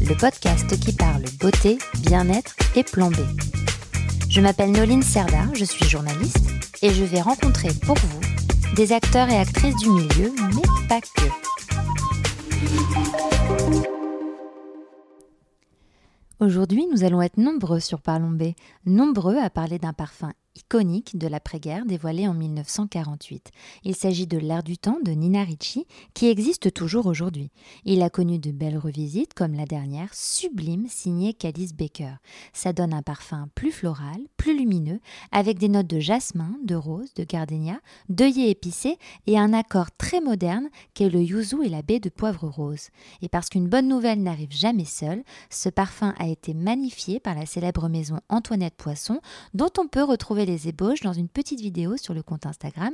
le podcast qui parle beauté, bien-être et plan. Je m'appelle Noline Serda, je suis journaliste et je vais rencontrer pour vous des acteurs et actrices du milieu, mais pas que. Aujourd'hui, nous allons être nombreux sur Parlons nombreux à parler d'un parfum iconique de l'après-guerre dévoilé en 1948. Il s'agit de L'air du temps de Nina Ricci, qui existe toujours aujourd'hui. Il a connu de belles revisites, comme la dernière, sublime, signée Calice Baker. Ça donne un parfum plus floral, plus lumineux, avec des notes de jasmin, de rose, de gardénia, d'œillet épicé et un accord très moderne qu'est le yuzu et la baie de poivre rose. Et parce qu'une bonne nouvelle n'arrive jamais seule, ce parfum a été magnifié par la célèbre maison Antoinette Poisson, dont on peut retrouver les ébauches dans une petite vidéo sur le compte Instagram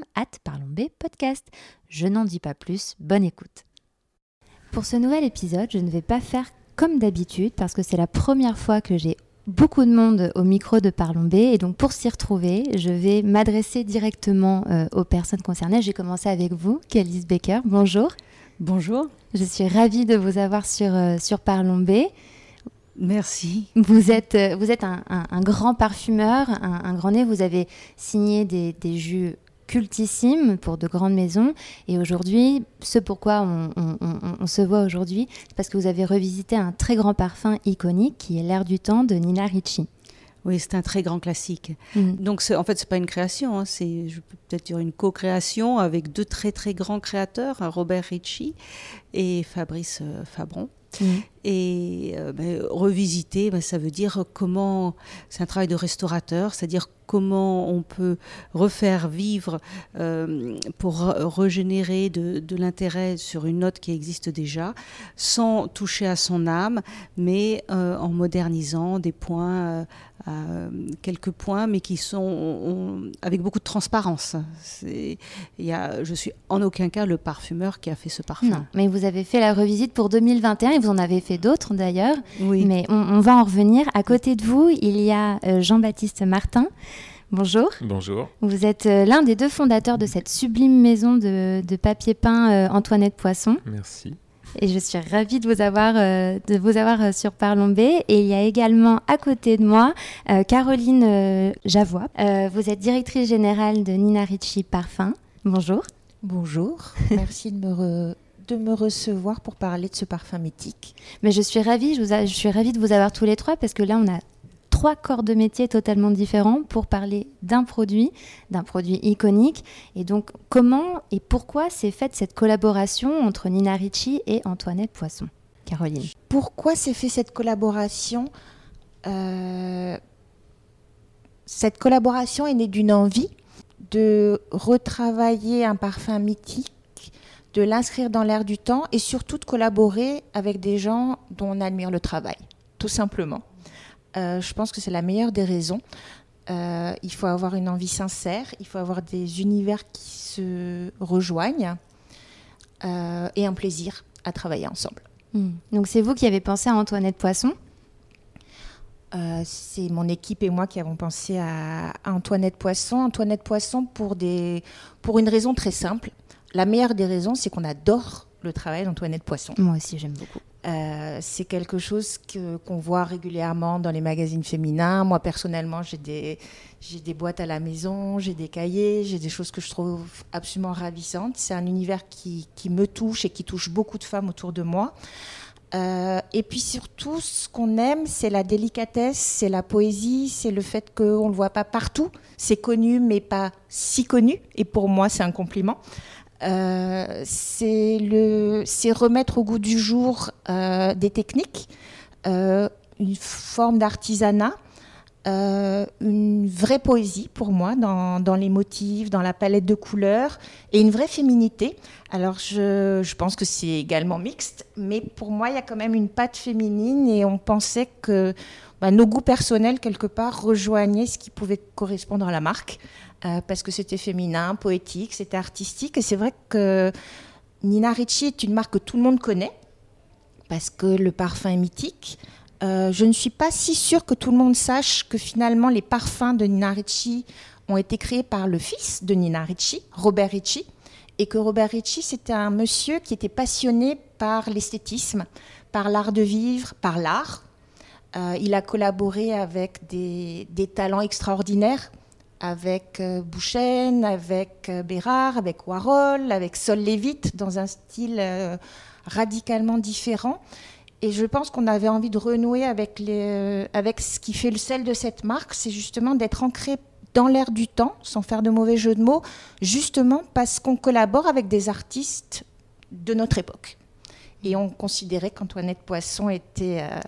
podcast. Je n'en dis pas plus, bonne écoute. Pour ce nouvel épisode, je ne vais pas faire comme d'habitude parce que c'est la première fois que j'ai beaucoup de monde au micro de Parlons B et donc pour s'y retrouver, je vais m'adresser directement euh, aux personnes concernées. J'ai commencé avec vous, Kélis Baker. Bonjour. Bonjour. Je suis ravie de vous avoir sur, euh, sur Parlons B. Merci. Vous êtes, euh, vous êtes un, grand parfumeur, un, grand nez. Vous avez signé des, jus cultissimes pour de grandes maisons. Et aujourd'hui, ce pourquoi on, se voit aujourd'hui, c'est parce que vous avez revisité un très grand parfum iconique qui est L'air du temps de Nina Ricci. Oui, c'est un très grand classique. Mm. Donc, en fait, c'est pas une création, hein, c'est, je peux peut-être dire une co-création avec deux très très grands créateurs, Robert Ricci et Fabrice euh, Fabron. Mm. Et euh, ben, revisiter, ben, ça veut dire comment. C'est un travail de restaurateur, c'est-à-dire comment on peut refaire vivre euh, pour régénérer de, l'intérêt sur une note qui existe déjà, sans toucher à son âme, mais euh, en modernisant des points, quelques points, mais qui sont avec beaucoup de transparence. Y a, je suis en aucun cas le parfumeur qui a fait ce parfum. Non, mais vous avez fait la revisite pour 2021 et vous en avez fait d'autres d'ailleurs. Oui. Mais on, va en revenir. À côté de vous, il y a Jean-Baptiste Martin. Bonjour. Bonjour. Vous êtes euh, l'un des deux fondateurs de cette sublime maison de, papier peint euh, Antoinette Poisson. Merci. Et je suis ravie de vous avoir, euh, de vous avoir sur Parlons Et il y a également à côté de moi Caroline Javois. vous êtes directrice générale de Nina Ricci Parfum. Bonjour. Bonjour. Merci de me, de me recevoir pour parler de ce parfum mythique. Mais je suis ravie, je, je suis ravie de vous avoir tous les trois parce que là on a trois corps de métier totalement différents pour parler d'un produit, d'un produit iconique. Et donc, comment et pourquoi s'est faite cette collaboration entre Nina Ricci et Antoinette Poisson? Caroline. Pourquoi s'est fait cette collaboration? Euh, Cette collaboration est née d'une envie de retravailler un parfum mythique de l'inscrire dans l'air du temps et surtout de collaborer avec des gens dont on admire le travail, tout simplement. Euh, je pense que c'est la meilleure des raisons. Euh, il faut avoir une envie sincère, il faut avoir des univers qui se rejoignent euh, et un plaisir à travailler ensemble. Hmm. Donc c'est vous qui avez pensé à Antoinette Poisson? C'est mon équipe et moi qui avons pensé à, Antoinette Poisson. Antoinette Poisson pour, des, pour une raison très simple. La meilleure des raisons, c'est qu'on adore le travail d'Antoinette Poisson. Moi aussi, j'aime beaucoup. Euh, c'est quelque chose que, qu'on voit régulièrement dans les magazines féminins. Moi, personnellement, j'ai des, j'ai des boîtes à la maison, j'ai des cahiers, j'ai des choses que je trouve absolument ravissantes. C'est un univers qui, qui me touche et qui touche beaucoup de femmes autour de moi. Euh, et puis surtout, ce qu'on aime, c'est la délicatesse, c'est la poésie, c'est le fait qu'on ne le voit pas partout. C'est connu, mais pas si connu. Et pour moi, c'est un compliment. Euh, c'est remettre au goût du jour euh, des techniques, euh, une forme d'artisanat, une vraie poésie pour moi dans, les motifs, dans la palette de couleurs et une vraie féminité. Alors je, je pense que c'est également mixte, mais pour moi il y a quand même une patte féminine et on pensait que bah, nos goûts personnels quelque part rejoignaient ce qui pouvait correspondre à la marque euh, parce que c'était féminin, poétique, c'était artistique et c'est vrai que Nina Ricci est une marque que tout le monde connaît parce que le parfum est mythique. Euh, je ne suis pas si sûre que tout le monde sache que finalement les parfums de Nina Ricci ont été créés par le fils de Nina Ricci, Robert Ricci, et que Robert Ricci c'était un monsieur qui était passionné par l'esthétisme, par l'art de vivre, par l'art. Euh, il a collaboré avec des, talents extraordinaires, avec euh, Bouchen, avec Bérard, avec Warhol, avec Sol Levitt, dans un style radicalement différent. Et je pense qu'on avait envie de renouer avec, euh, avec ce qui fait le sel de cette marque, c'est justement d'être ancré dans l'air du temps, sans faire de mauvais jeu de mots, justement parce qu'on collabore avec des artistes de notre époque. Et on considérait qu'Antoinette Poisson était euh,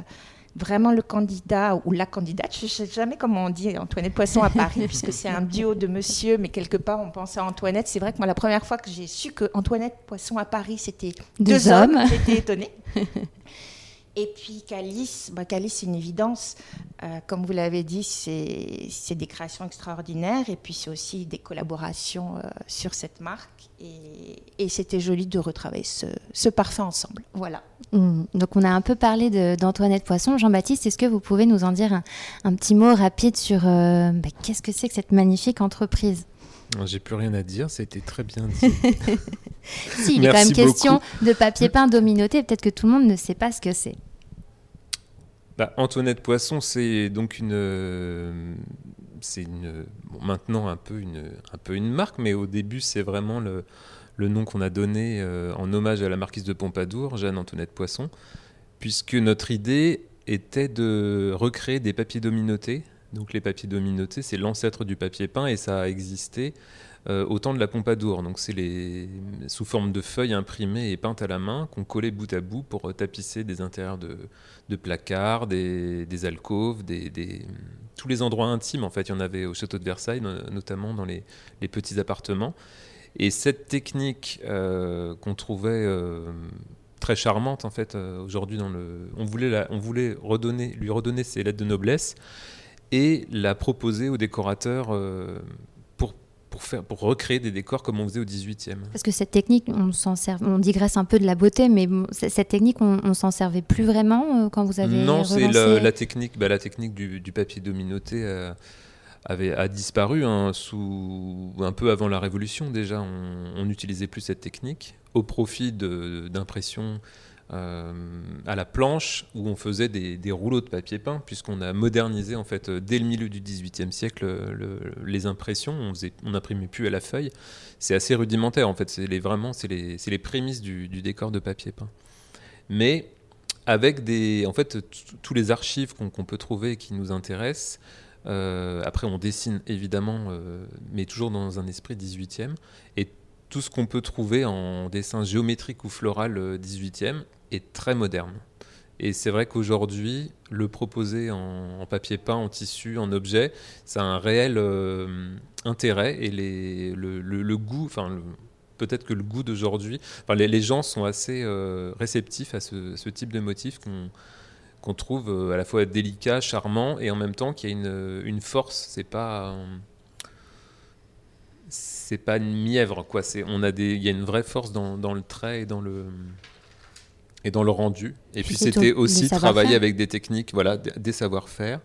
vraiment le candidat ou la candidate. Je ne sais jamais comment on dit Antoinette Poisson à Paris, puisque c'est un duo de monsieur, mais quelque part on pense à Antoinette. C'est vrai que moi, la première fois que j'ai su que Antoinette Poisson à Paris, c'était deux, hommes, hommes j'étais étonnée. Et puis Calice, bah Calice c'est une évidence. Euh, comme vous l'avez dit, c'est des créations extraordinaires et puis c'est aussi des collaborations euh, sur cette marque. Et, c'était joli de retravailler ce, ce, parfum ensemble. Voilà. Mmh. Donc on a un peu parlé d'Antoinette Poisson. Jean-Baptiste, est-ce que vous pouvez nous en dire un, petit mot rapide sur euh, bah, qu'est-ce que c'est que cette magnifique entreprise? J'ai plus rien à dire, c'était très bien dit. si, il est quand même question de papier peint dominoté, peut-être que tout le monde ne sait pas ce que c'est. Bah, Antoinette Poisson, c'est donc une. c'est une, maintenant un peu une, un peu une marque, mais au début, c'est vraiment le, le nom qu'on a donné euh, en hommage à la marquise de Pompadour, Jeanne Antoinette Poisson, puisque notre idée était de recréer des papiers dominotés donc les papiers dominotés, c'est l'ancêtre du papier peint et ça a existé euh, au temps de la Pompadour. Donc c'est les sous forme de feuilles imprimées et peintes à la main qu'on collait bout à bout pour euh, tapisser des intérieurs de, placards, des, alcôves, des, tous les endroits intimes. En fait, il y en avait au château de Versailles, notamment dans les, petits appartements. Et cette technique euh, qu'on trouvait très charmante en fait aujourd'hui on voulait, lui redonner ses lettres de noblesse et la proposer aux décorateurs euh, pour, pour, faire, pour recréer des décors comme on faisait au 18e. Parce que cette technique, on, s'en sert, on digresse un peu de la beauté, mais cette technique, on, ne s'en servait plus vraiment euh, quand vous avez Non, c'est la, technique, bah, la technique du, du papier dominoté. Euh, avait, a disparu hein, sous, un peu avant la Révolution déjà. On n'utilisait plus cette technique au profit d'impressions à la planche où on faisait des, rouleaux de papier peint, puisqu'on a modernisé en fait dès le milieu du XVIIIe siècle les impressions. On n'imprimait plus à la feuille. C'est assez rudimentaire en fait. C'est les, vraiment les, les, prémices du, décor de papier peint. Mais avec des, en fait, tous les archives qu'on peut trouver et qui nous intéressent. Euh, après, on dessine évidemment, euh, mais toujours dans un esprit 18e. Et tout ce qu'on peut trouver en dessin géométrique ou floral 18e est très moderne. Et c'est vrai qu'aujourd'hui, le proposer en, papier peint, en tissu, en objet, ça a un réel euh, intérêt et les, le, goût, enfin peut-être que le goût d'aujourd'hui, les, gens sont assez euh, réceptifs à ce, type de motif qu'on trouve euh, à la fois délicat, charmant et en même temps qui a une, une force. C'est pas c'est pas une mièvre quoi. C'est on a des, il y a une vraie force dans, dans le trait et dans le et dans le rendu. Et puis c'était aussi travailler avec des techniques, voilà, des savoir-faire.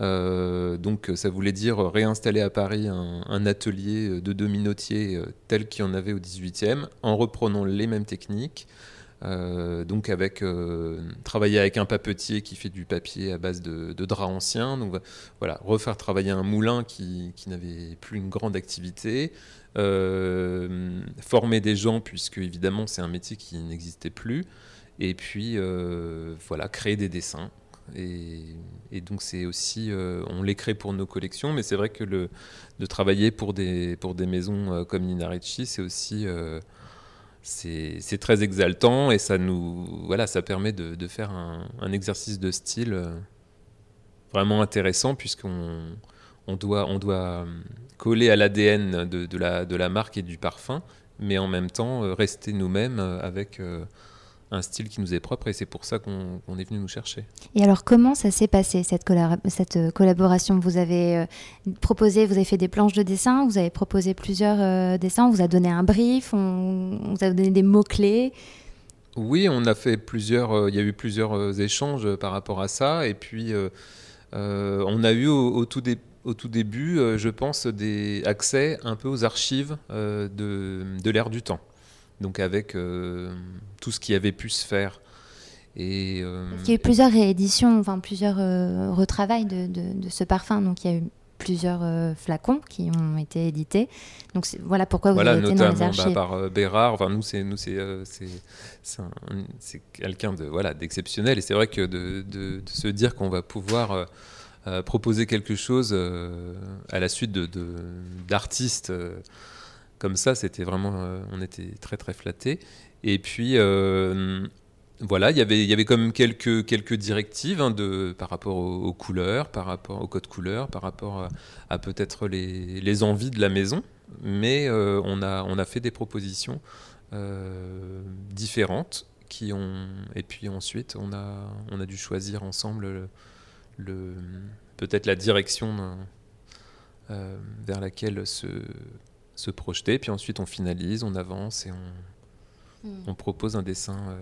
Euh, donc ça voulait dire réinstaller à Paris un, atelier de dominotiers euh, tel qu'il y en avait au 18e, en reprenant les mêmes techniques. Euh, donc avec travailler avec un papetier qui fait du papier à base de, de drap ancien, donc voilà refaire travailler un moulin qui, qui n'avait plus une grande activité, former des gens puisque évidemment c'est un métier qui n'existait plus, et puis, euh, voilà, créer des dessins. Et, donc, c'est aussi, euh, on les crée pour nos collections, mais c'est vrai que le, de travailler pour des, pour des maisons euh, comme Nina Ricci, c'est aussi c'est très exaltant et ça nous voilà ça permet de, faire un, exercice de style vraiment intéressant puisqu'on on doit, on doit coller à l'ADN de, de, la, de la marque et du parfum, mais en même temps rester nous-mêmes avec un style qui nous est propre et c'est pour ça qu'on est venu nous chercher. Et alors comment ça s'est passé cette, cette, euh, collaboration? Vous avez euh, proposé, vous avez fait des planches de dessin, vous avez proposé plusieurs euh, dessins, on vous a donné un brief, on, vous a donné des mots-clés. Oui, on a fait plusieurs, il y a eu plusieurs échanges par rapport à ça. Et puis on a eu au, tout, au tout début, je pense, des accès un peu aux archives de, de l'ère du temps donc avec euh, tout ce qui avait pu se faire. Et, euh, il y a eu plusieurs rééditions, enfin plusieurs euh, retravails de, de, ce parfum. Donc il y a eu plusieurs flacons qui ont été édités. Donc voilà pourquoi vous voilà, avez été dans les bah, archives. par Bérard. Enfin nous c'est nous c'est c'est quelqu'un de voilà d'exceptionnel et c'est vrai que de, de, se dire qu'on va pouvoir proposer quelque chose à la suite de d'artistes comme ça, c'était vraiment, euh, on était très très flattés. Et puis euh, voilà, y il y avait quand même quelques, quelques directives hein, de, par rapport aux, couleurs, par rapport au code couleur, par rapport à, peut-être les, les, envies de la maison. Mais euh, on, a, on a fait des propositions différentes qui ont, et puis ensuite on a, on a dû choisir ensemble le, peut-être la direction vers laquelle se se projeter, puis ensuite on finalise, on avance et on, hmm. on propose un dessin euh,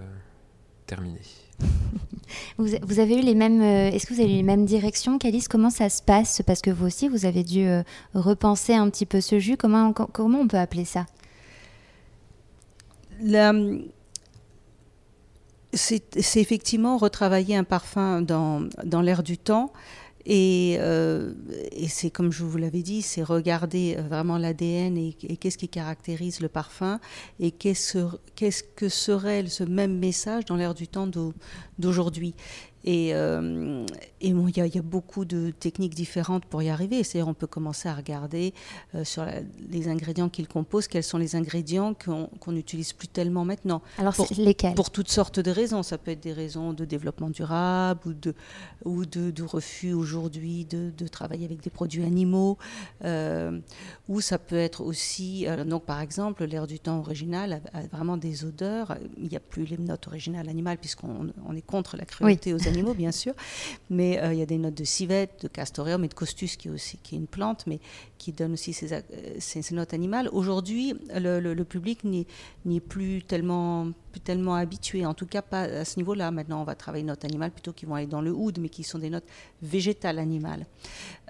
terminé. vous, vous, avez eu les mêmes. Euh, est-ce que vous avez eu les mêmes directions, Calice? Comment ça se passe? Parce que vous aussi, vous avez dû euh, repenser un petit peu ce jus. Comment, comment on peut appeler ça? C'est effectivement retravailler un parfum dans, dans l'air du temps euh, et, c'est comme je vous l'avais dit, c'est regarder euh, vraiment l'ADN et, qu'est-ce qui caractérise le parfum et qu'est-ce que serait ce même message dans l'air du temps d'aujourd'hui. Et, euh, et bon, il y, a beaucoup de techniques différentes pour y arriver. C'est-à-dire, on peut commencer à regarder euh, sur les ingrédients qu'ils composent, quels sont les ingrédients qu'on n'utilise plus tellement maintenant. Alors, pour, lesquels? Pour toutes sortes de raisons. Ça peut être des raisons de développement durable ou de, ou de, refus aujourd'hui de, de, travailler avec des produits animaux. Euh, ou ça peut être aussi, donc par exemple, l'air du temps original a, vraiment des odeurs. Il n'y a plus les notes originales animales puisqu'on on est contre la cruauté aux animaux, bien sûr. Mais euh, il y a des notes de civette, de castoreum et de costus, qui est aussi qui est une plante, mais qui donne aussi ces, euh, ces, notes animales. Aujourd'hui, le, public n'y est plus tellement, plus tellement habitué, en tout cas pas à ce niveau-là. Maintenant, on va travailler notes animales plutôt qui vont aller dans le oud, mais qui sont des notes végétales animales.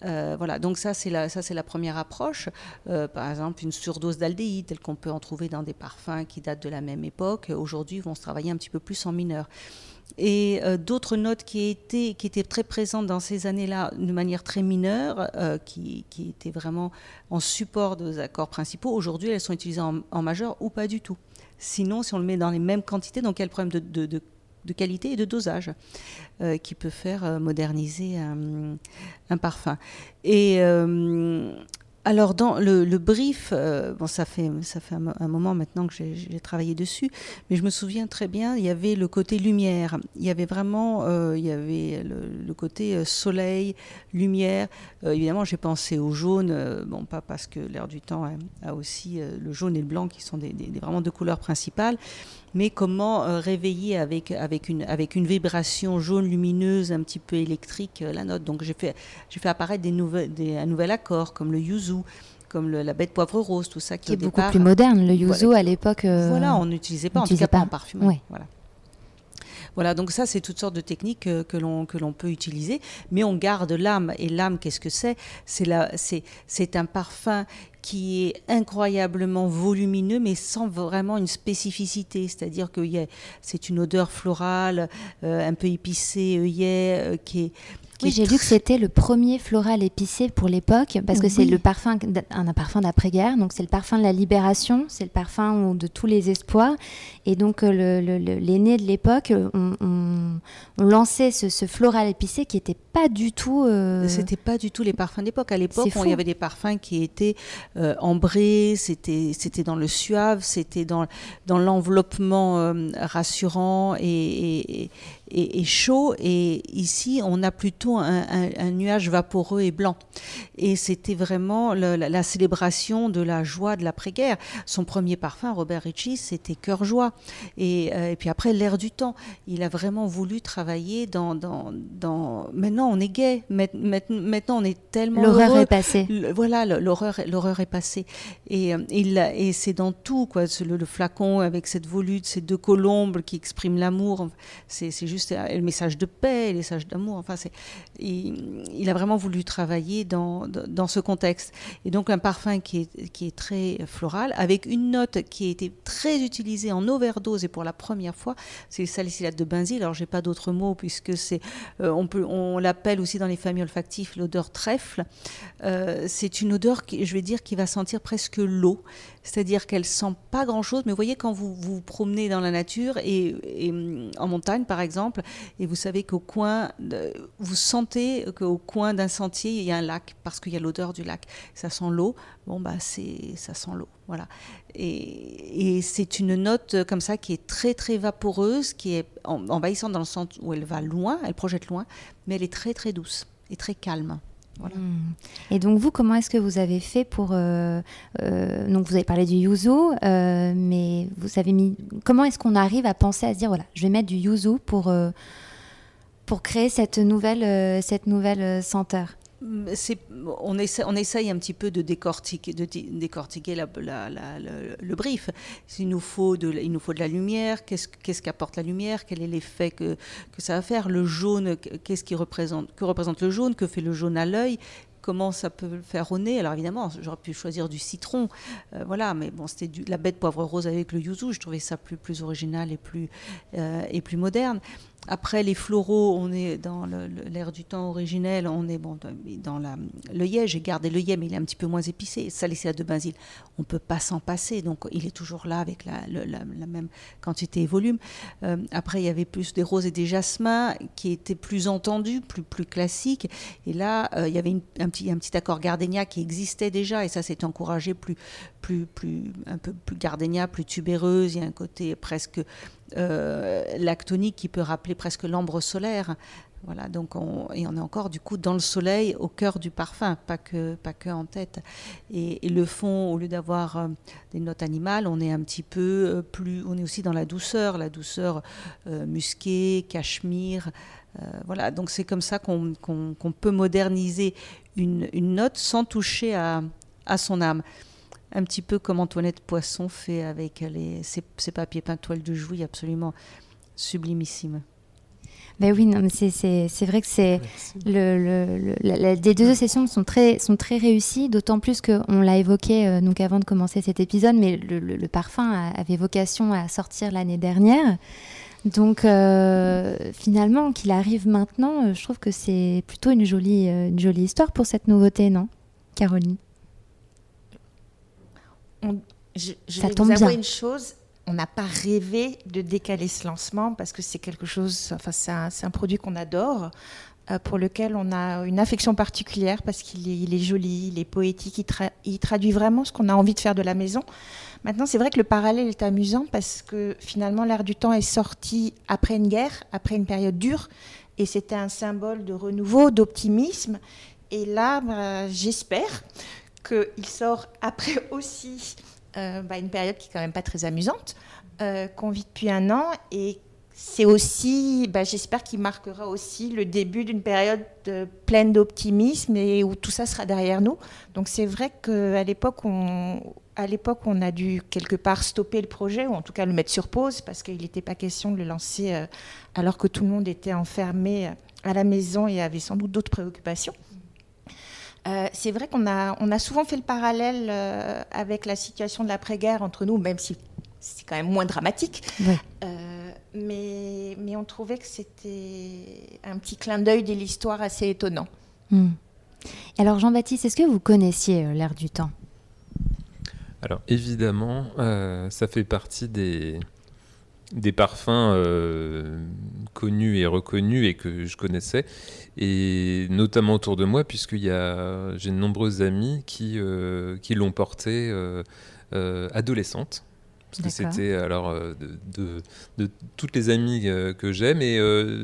Euh, voilà, donc ça c'est la, la première approche. par exemple, une surdose d'aldéhyde, telle qu'on peut en trouver dans des parfums qui datent de la même époque, aujourd'hui vont se travailler un petit peu plus en mineur et euh, d'autres notes qui étaient, très présentes dans ces années-là de manière très mineure, euh, qui, étaient vraiment en support des accords principaux. Aujourd'hui, elles sont utilisées en, majeur ou pas du tout. Sinon, si on le met dans les mêmes quantités, donc il y a le problème de, qualité et de dosage euh, qui peut faire moderniser un, parfum. Alors dans le, brief, euh, bon ça fait ça fait un, moment maintenant que j'ai travaillé dessus, mais je me souviens très bien, il y avait le côté lumière, il y avait vraiment, euh, il y avait le, côté euh, soleil, lumière. évidemment, j'ai pensé au jaune, bon pas parce que l'air du temps a, aussi le jaune et le blanc qui sont des, vraiment deux couleurs principales, mais comment réveiller avec, avec, une, avec une vibration jaune lumineuse, un petit peu électrique, la note? Donc j'ai fait, fait apparaître des des, un nouvel accord, comme le yuzu, comme la bête poivre rose, tout ça qui, est beaucoup plus moderne. Le yuzu à l'époque. Euh, voilà, on n'utilisait pas, en tout cas pas, en parfumerie. Voilà. Voilà, donc ça, c'est toutes sortes de techniques que, que l'on peut utiliser, mais on garde l'âme. Et l'âme, qu'est-ce que c'est? C'est un parfum qui est incroyablement volumineux, mais sans vraiment une spécificité. C'est-à-dire que c'est une odeur florale, euh, un peu épicée, œillet, euh, qui est oui, j'ai lu que c'était le premier floral épicé pour l'époque, parce que c'est le parfum, un, parfum d'après-guerre, donc c'est le parfum de la libération, c'est le parfum de tous les espoirs. Et donc euh, l'aîné de l'époque, on, on, lançait ce, floral épicé qui n'était pas du tout. Euh... C'était pas du tout les parfums d'époque. À l'époque, il y avait des parfums qui étaient euh, ambrés, c'était c'était dans le suave, c'était dans dans l'enveloppement euh, rassurant et, et, chaud. Et ici, on a plutôt un, nuage vaporeux et blanc. Et c'était vraiment la, célébration de la joie de l'après-guerre. Son premier parfum, Robert Ritchie, c'était Cœur Joie. Et, et, puis après, l'air du temps. Il a vraiment voulu travailler dans. dans, dans... Maintenant, on est gay. Maintenant, on est tellement. L'horreur est passée. voilà, l'horreur, l'horreur est passée. Et, il, et c'est dans tout, quoi. Le, le, flacon avec cette volute, ces deux colombes qui expriment l'amour. C'est juste le message de paix, le message d'amour. Enfin, il, il, a vraiment voulu travailler dans, dans, ce contexte. Et donc, un parfum qui est, qui est très floral, avec une note qui a été très utilisée en overdose et pour la première fois, c'est le salicylate de benzyle. Alors, j'ai pas d'autres mots puisque c'est, euh, on peut, on l'appelle aussi dans les familles olfactives l'odeur trèfle. Euh, c'est une odeur qui, je vais dire, qui va sentir presque l'eau c'est-à-dire qu'elle sent pas grand-chose, mais vous voyez quand vous vous promenez dans la nature et, en montagne par exemple, et vous savez qu'au coin, vous sentez qu'au coin d'un sentier il y a un lac parce qu'il y a l'odeur du lac, ça sent l'eau. Bon bah c'est ça sent l'eau, voilà. Et, c'est une note comme ça qui est très très vaporeuse, qui est envahissante dans le sens où elle va loin, elle projette loin, mais elle est très très douce et très calme. Hmm. Et donc vous, comment est-ce que vous avez fait pour... Euh, euh, donc vous avez parlé du yuzu, euh, mais vous avez mis... Comment est-ce qu'on arrive à penser à se dire, voilà, je vais mettre du yuzu pour, pour créer cette nouvelle, cette nouvelle senteur? On, essaie, essaye un petit peu de décortiquer, le, brief. Il nous, faut de, la lumière, qu'est-ce qu'apporte la lumière, quel est l'effet que, ça va faire, le jaune, qu'est-ce qui représente, que représente le jaune, que fait le jaune à l'œil, comment ça peut faire au nez. Alors évidemment, j'aurais pu choisir du citron, euh, voilà, mais bon, c'était la bête poivre rose avec le yuzu. Je trouvais ça plus, original et plus, euh, et plus moderne. Après les floraux, on est dans l'air du temps originel, on est bon, dans l'œillet, j'ai gardé l'œillet, mais il est un petit peu moins épicé. Salicylate de benzyle, on ne peut pas s'en passer, donc il est toujours là avec la, même quantité et volume. Euh, après, il y avait plus des roses et des jasmins qui étaient plus entendus, plus, classiques. Et là, euh, il y avait un, petit, un petit accord gardénia qui existait déjà, et ça s'est encouragé plus, plus, plus, un peu plus gardénia, plus tubéreuse. Il y a un côté presque euh, lactonique qui peut rappeler presque l'ambre solaire. Voilà, donc on, et on est encore du coup dans le soleil, au cœur du parfum, pas que, pas que en tête. Et, le fond, au lieu d'avoir euh, des notes animales, on est un petit peu euh, plus, on est aussi dans la douceur, la douceur musquée, cachemire. voilà, donc c'est comme ça qu'on peut moderniser une, note sans toucher à son âme un petit peu comme Antoinette Poisson fait avec les, ses, papiers peints toile de jouy absolument sublimissime. Ben oui, non, c'est vrai que c'est le, le, les deux sessions sont très, sont très réussies, d'autant plus qu'on l'a évoqué euh, donc avant de commencer cet épisode, mais le, parfum avait vocation à sortir l'année dernière. Donc euh, finalement, qu'il arrive maintenant, euh, je trouve que c'est plutôt une jolie, une jolie histoire pour cette nouveauté, non Caroline? Je, je vais vous avouer une chose, on n'a pas rêvé de décaler ce lancement parce que c'est quelque chose, enfin c'est un, un, produit qu'on adore, euh, pour lequel on a une affection particulière parce qu'il est, il est, joli, il est poétique, il, il traduit vraiment ce qu'on a envie de faire de la maison. Maintenant, c'est vrai que le parallèle est amusant parce que finalement, l'air du temps est sorti après une guerre, après une période dure, et c'était un symbole de renouveau, d'optimisme. Et là, bah, j'espère qu'il sort après aussi euh, bah, une période qui est quand même pas très amusante, euh, qu'on vit depuis un an et c'est aussi, bah, j'espère qu'il marquera aussi le début d'une période pleine d'optimisme et où tout ça sera derrière nous. Donc c'est vrai qu'à l'époque, on, a dû quelque part stopper le projet ou en tout cas le mettre sur pause parce qu'il n'était pas question de le lancer euh, alors que tout le monde était enfermé à la maison et avait sans doute d'autres préoccupations. Euh, c'est vrai qu'on a, on a souvent fait le parallèle euh, avec la situation de l'après-guerre entre nous, même si c'est quand même moins dramatique. Euh, mais, mais on trouvait que c'était un petit clin d'œil de l'histoire assez étonnant. Hmm. Alors Jean-Baptiste, est-ce que vous connaissiez l'ère du temps? Alors évidemment, ça fait partie des, des parfums euh, connus et reconnus et que je connaissais, et notamment autour de moi, puisque j'ai de nombreuses amies qui, euh, qui l'ont porté euh, adolescente, Parce que c'était alors de, de, toutes les amies que j'aime et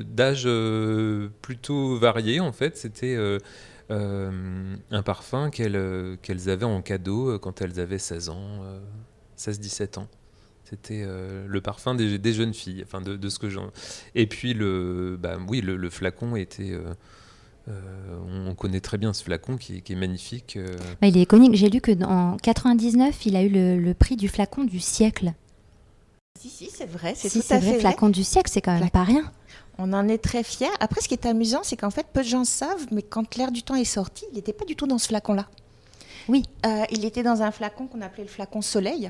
d'âge plutôt varié en fait. C'était un parfum qu'elles avaient en cadeau quand elles avaient 16 ans, 16-17 ans. C'était euh, le parfum des, jeunes filles, enfin de, ce que j'en. Et puis le, bah, oui, le, flacon était. Euh, euh, on connaît très bien ce flacon qui, est magnifique. Bah, il est iconique. J'ai lu que en 99, il a eu le, prix du flacon du siècle. Si, si, c'est vrai. C'est tout à fait flacon du siècle, c'est quand même pas rien. On en est très fiers. Après, ce qui est amusant, c'est qu'en fait, peu de gens savent, mais quand l'air du temps est sorti, il n'était pas du tout dans ce flacon-là. Oui. il était dans un flacon qu'on appelait le flacon soleil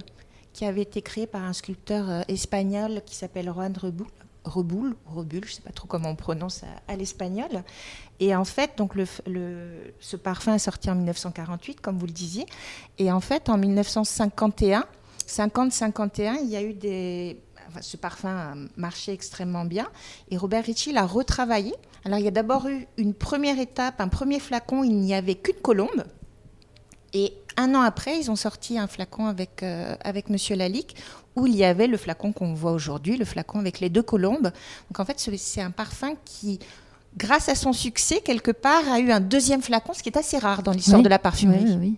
qui avait été créé par un sculpteur euh, espagnol qui s'appelle Juan Reboul. Reboul, je ne sais pas trop comment on prononce à, l'espagnol. Et en fait, donc ce parfum est sorti en 1948, comme vous le disiez. Et en fait, en 1951, 50-51, il y a eu des... ce parfum a marché extrêmement bien. Et Robert Ritchie l'a retravaillé. Alors, il y a d'abord eu une première étape, un premier flacon, il n'y avait qu'une colombe. Et un an après, ils ont sorti un flacon avec, euh, avec Monsieur Lalique, où il y avait le flacon qu'on voit aujourd'hui, le flacon avec les deux colombes. Donc en fait, c'est un parfum qui, grâce à son succès, quelque part, a eu un deuxième flacon, ce qui est assez rare dans l'histoire de la parfumerie. Oui,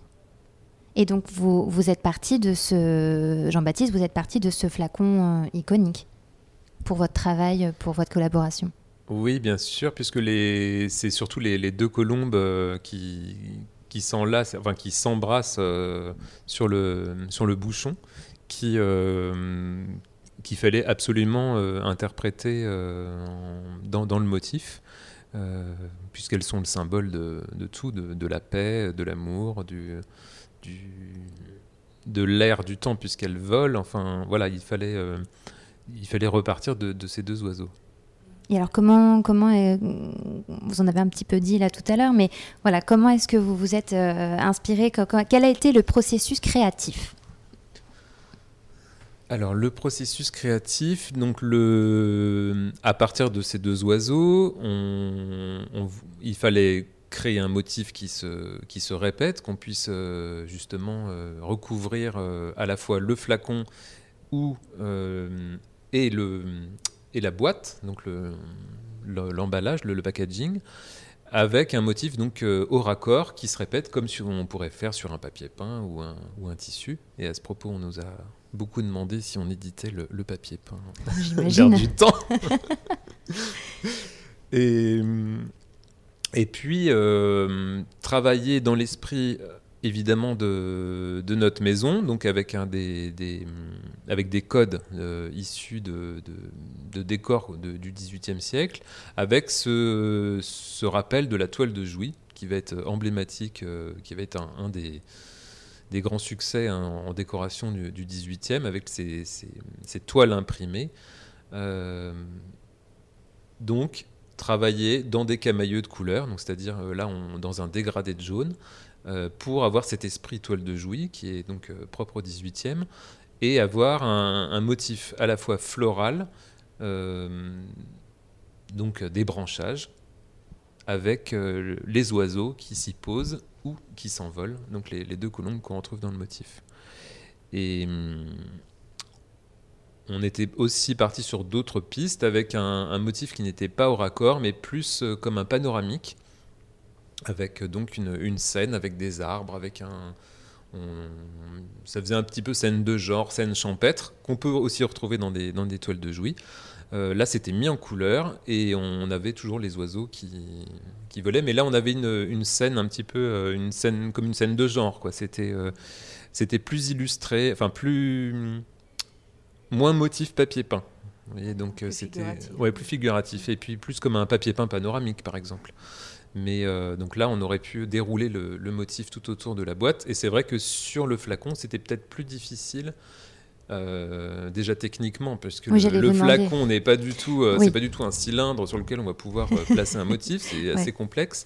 Et donc vous, vous êtes parti de ce, Jean-Baptiste, vous êtes parti de ce flacon euh, iconique pour votre travail, pour votre collaboration. Oui, bien sûr, puisque c'est surtout les, les, deux colombes euh, qui, qui s'embrassent euh, sur le sur le bouchon, qui euh, qu'il fallait absolument euh, interpréter dans, dans, le motif, puisqu'elles sont le symbole de, de tout, de, de, la paix, de l'amour, du, du, de l'air du temps, puisqu'elles volent. Enfin, voilà, il fallait, il fallait repartir de, de ces deux oiseaux. Et alors comment, comment vous en avez un petit peu dit là tout à l'heure, mais voilà, comment est-ce que vous vous êtes euh, inspiré? Quel a été le processus créatif? Alors le processus créatif, donc le, à partir de ces deux oiseaux, il fallait créer un motif qui se, répète, qu'on puisse euh, justement euh, recouvrir à la fois le flacon ou, et le, et la boîte, donc l'emballage, le, packaging, avec un motif donc euh, au raccord qui se répète comme si on pourrait faire sur un papier peint ou un, ou un tissu. Et à ce propos, on nous a beaucoup demandé si on éditait le, papier peint. J'imagine. du temps. et, et puis, euh, travailler dans l'esprit évidemment de, notre maison, donc avec, des, codes euh, issus de, décors du XVIIIe siècle, avec ce, rappel de la toile de Jouy, qui va être emblématique, euh, qui va être un, des, grands succès en décoration du, XVIIIe, avec ces, toiles imprimées. Euh, donc, travailler dans des camailleux de couleurs, c'est-à-dire là dans un dégradé de jaune, pour avoir cet esprit toile de Jouy qui est donc euh, propre au 18e et avoir un, motif à la fois floral, euh, donc des branchages, avec les oiseaux qui s'y posent ou qui s'envolent, donc les, deux colombes qu'on retrouve dans le motif. Et hum, on était aussi parti sur d'autres pistes avec un motif qui n'était pas au raccord, mais plus comme un panoramique avec euh, donc une, scène avec des arbres, avec un, ça faisait un petit peu scène de genre, scène champêtre, qu'on peut aussi retrouver dans des, dans des toiles de Jouy. Euh, là, c'était mis en couleur et on avait toujours les oiseaux qui, qui volaient. Mais là, on avait une, une, scène un petit peu, euh, une scène comme une scène de genre. Quoi. C'était, c'était plus illustré, enfin plus moins motif papier peint. Vous voyez, donc c'était ouais, plus figuratif et puis plus comme un papier peint panoramique, par exemple. Mais euh, donc là, on aurait pu dérouler le, motif tout autour de la boîte. Et c'est vrai que sur le flacon, c'était peut-être plus difficile. Euh, déjà techniquement, parce que le, flacon n'est pas du tout, euh, c'est pas du tout un cylindre sur lequel on va pouvoir placer un motif, c'est assez complexe.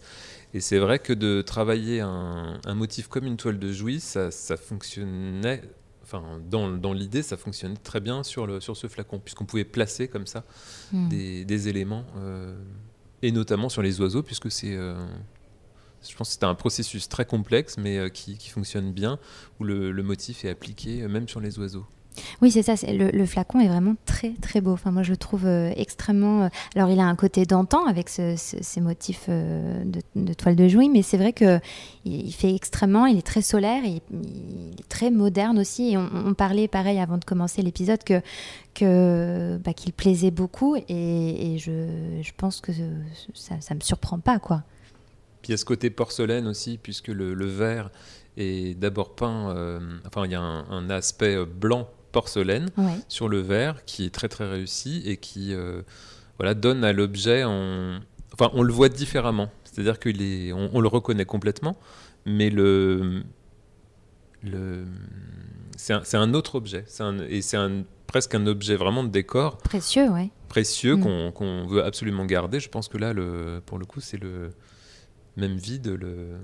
Et c'est vrai que de travailler un, motif comme une toile de Jouy, ça, fonctionnait, enfin dans, dans l'idée, ça fonctionnait très bien sur, le, sur ce flacon, puisqu'on pouvait placer comme ça hmm. des, des, éléments et notamment sur les oiseaux, puisque c'est, euh, je pense c'est un processus très complexe, mais euh, qui, fonctionne bien, où le, motif est appliqué euh, même sur les oiseaux. Oui, c'est ça. Le, flacon est vraiment très très beau. Enfin, moi, je le trouve euh, extrêmement. Euh, alors, il a un côté d'antan avec ce, ces motifs euh, de, toile de jouy, mais c'est vrai que il, fait extrêmement. Il est très solaire, il est très moderne aussi. Et on, parlait pareil avant de commencer l'épisode que bah, qu'il plaisait beaucoup, et, je, pense que ça, ça me surprend pas, quoi. Puis il y a ce côté porcelaine aussi, puisque le, le verre est d'abord peint. enfin, il y a un aspect blanc porcelaine sur le verre qui est très très réussi et qui euh, voilà, donne à l'objet, en... enfin on le voit différemment. C'est-à-dire qu'on est, on, le reconnaît complètement, mais le, le, c'est un, un, autre objet. Un, et c'est un, presque un objet vraiment de décor. Précieux, oui. Précieux mm. qu'on, veut absolument garder. Je pense que là, le, pour le coup, c'est le même vide. Le,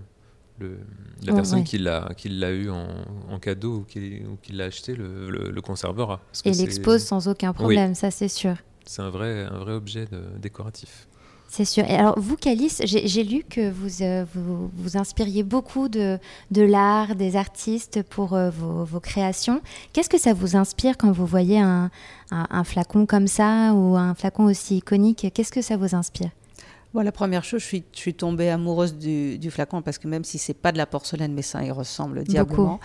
la personne qui l'a qui l'a eu en, cadeau ou qui, qui l'a acheté le, le, conservera. Et l'expose sans aucun problème, ça c'est sûr. C'est un vrai, un vrai objet décoratif. C'est sûr. Et alors, vous, Calice, j'ai lu que vous, euh, vous, vous inspiriez beaucoup de, de l'art, des artistes pour euh, vos, vos, créations. Qu'est-ce que ça vous inspire quand vous voyez un, un flacon comme ça ou un flacon aussi iconique? Qu'est-ce que ça vous inspire? La première chose, je suis, je suis tombée amoureuse du, du, flacon parce que même si c'est pas de la porcelaine, mais ça y ressemble diablement.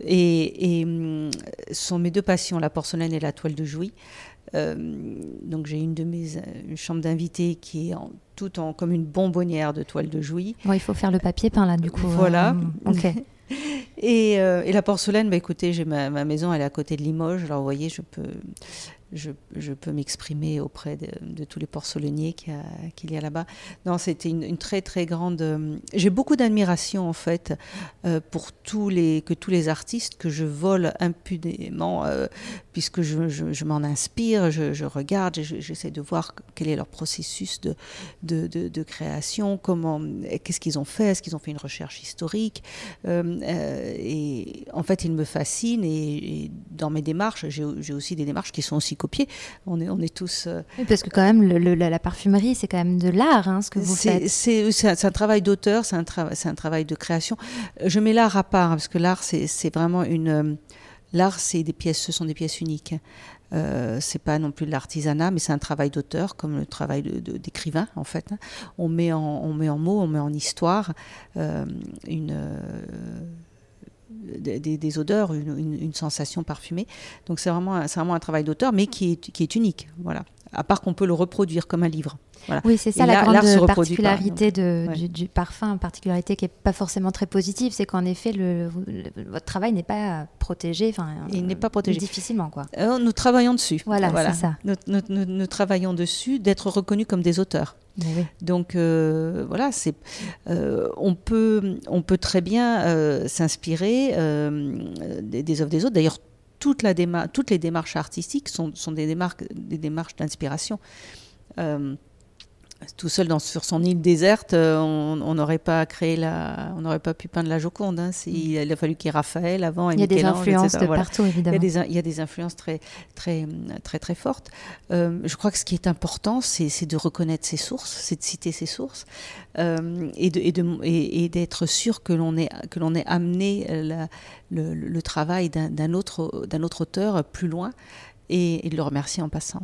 Et, et hum, ce sont mes deux passions, la porcelaine et la toile de jouy. Euh, donc j'ai une de mes une chambre d'invités qui est en, tout en comme une bonbonnière de toile de jouy. il faut faire le papier peint là du coup. Voilà. Euh, ok. et, euh, et, la porcelaine, bah, écoutez, j'ai ma, ma, maison, elle est à côté de Limoges. Alors vous voyez, je peux je, peux m'exprimer auprès de, tous les porcelainiers qu'il y a, là-bas. Non, c'était une, très très grande. Euh, j'ai beaucoup d'admiration en fait euh, pour tous les que tous les artistes que je vole impunément, euh, puisque je, m'en inspire, je, regarde, j'essaie de voir quel est leur processus de de, création, comment, qu'est-ce qu'ils ont fait, est-ce qu'ils ont fait une recherche historique, et en fait, ils me fascinent et, et dans mes démarches, j'ai aussi des démarches qui sont aussi copier. On est, on est tous. Euh, parce que quand même, le, la, parfumerie, c'est quand même de l'art, hein, ce que vous faites. C'est un, un, travail d'auteur, c'est un, c'est un travail de création. Je mets l'art à part, parce que l'art, c'est vraiment une. Euh, l'art, c'est des pièces, ce sont des pièces uniques. Euh, c'est pas non plus de l'artisanat, mais c'est un travail d'auteur, comme le travail d'écrivain en fait. On met en, on met en mots, on met en histoire euh, une des, odeurs, une, sensation parfumée. Donc c'est vraiment, vraiment un travail d'auteur, mais qui est, qui est unique. Voilà. À part qu'on peut le reproduire comme un livre. Oui, c'est ça la grande particularité de, du, parfum, particularité qui n'est pas forcément très positive, c'est qu'en effet, le, votre travail n'est pas protégé. Enfin, Il n'est pas protégé. Difficilement, quoi. Euh, nous travaillons dessus. Voilà, c'est ça. Nous, travaillons dessus d'être reconnus comme des auteurs. Donc euh, voilà, c'est euh, on peut on peut très bien s'inspirer des, des, œuvres des autres. D'ailleurs, toutes les démarches artistiques sont, des démarches des démarches d'inspiration tout seul dans, sur son île déserte, euh, on n'aurait pas créé la, on n'aurait pas pu peindre la Joconde. Hein. il, a fallu qu'il y ait Raphaël avant. il y a des influences de partout, évidemment. Il y, a des, il y, a des, influences très, très, très, très fortes. Euh, je crois que ce qui est important, c'est de reconnaître ses sources, c'est de citer ses sources euh, et d'être et de, et sûr que l'on est, que l'on ait amené la, le, le, travail d'un autre, d'un autre auteur plus loin et, et de le remercier en passant.